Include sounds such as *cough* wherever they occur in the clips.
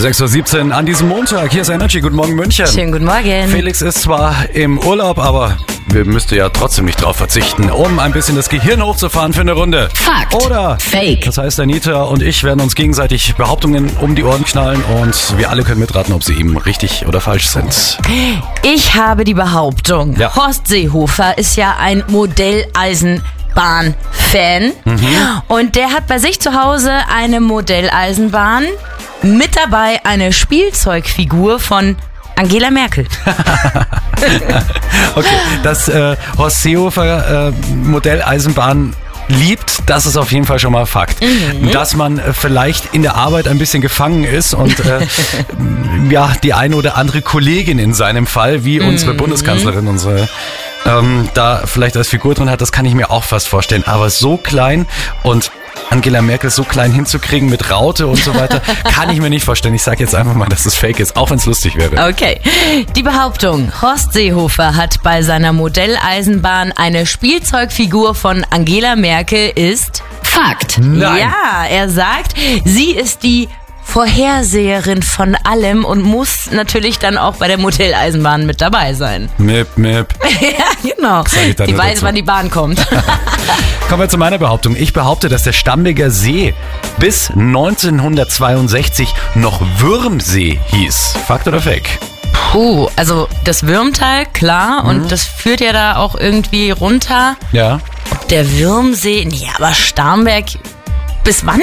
6.17 Uhr an diesem Montag. Hier ist Energy. Guten Morgen, München. Schönen guten Morgen. Felix ist zwar im Urlaub, aber wir müssten ja trotzdem nicht drauf verzichten, um ein bisschen das Gehirn hochzufahren für eine Runde. Fakt. Oder Fake. Das heißt, Anita und ich werden uns gegenseitig Behauptungen um die Ohren knallen und wir alle können mitraten, ob sie eben richtig oder falsch sind. Ich habe die Behauptung, Ja. Horst Seehofer ist ja ein Modelleisenbahn-Fan. Und der hat bei sich zu Hause eine Modelleisenbahn. Mit dabei eine Spielzeugfigur von Angela Merkel. *laughs* Okay, dass äh, Horst Seehofer äh, Modelleisenbahn liebt, das ist auf jeden Fall schon mal Fakt. Dass man äh, vielleicht in der Arbeit ein bisschen gefangen ist und äh, *laughs* ja, die eine oder andere Kollegin in seinem Fall, wie unsere Bundeskanzlerin, unsere ähm, da vielleicht als Figur drin hat, das kann ich mir auch fast vorstellen. Aber so klein und Angela Merkel so klein hinzukriegen mit Raute und so weiter, *laughs* kann ich mir nicht vorstellen. Ich sage jetzt einfach mal, dass es fake ist, auch wenn es lustig wäre. Okay. Die Behauptung, Horst Seehofer hat bei seiner Modelleisenbahn eine Spielzeugfigur von Angela Merkel ist Fakt. Nein. Ja, er sagt, sie ist die Vorherseherin von allem und muss natürlich dann auch bei der Modelleisenbahn mit dabei sein. *laughs* Mip, mip. ja, genau. Die weiß, dazu. wann die Bahn kommt. *laughs* *laughs* Kommen wir zu meiner Behauptung. Ich behaupte, dass der Stammiger See bis 1962 noch Würmsee hieß. Fakt oder Fake? Puh, also das Würmtal, klar, Mhm. und das führt ja da auch irgendwie runter. Ja. Der Würmsee, nee, aber Starnberg, bis wann?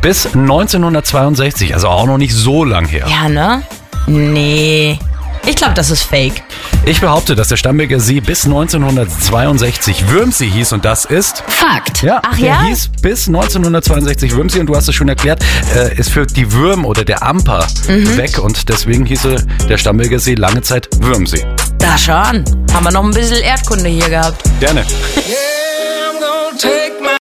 Bis 1962, also auch noch nicht so lang her. Ja, ne? Nee. Ich glaube, das ist fake. Ich behaupte, dass der Stammiger See bis 1962 Würmsee hieß und das ist... Fakt. Ja, Ach der ja? hieß bis 1962 Würmsee und du hast es schon erklärt, äh, es führt die Würm oder der Amper Mhm. weg und deswegen hieße der Stammiger See lange Zeit Würmsee. Da schon. Haben wir noch ein bisschen Erdkunde hier gehabt. Gerne. Yeah, I'm gonna take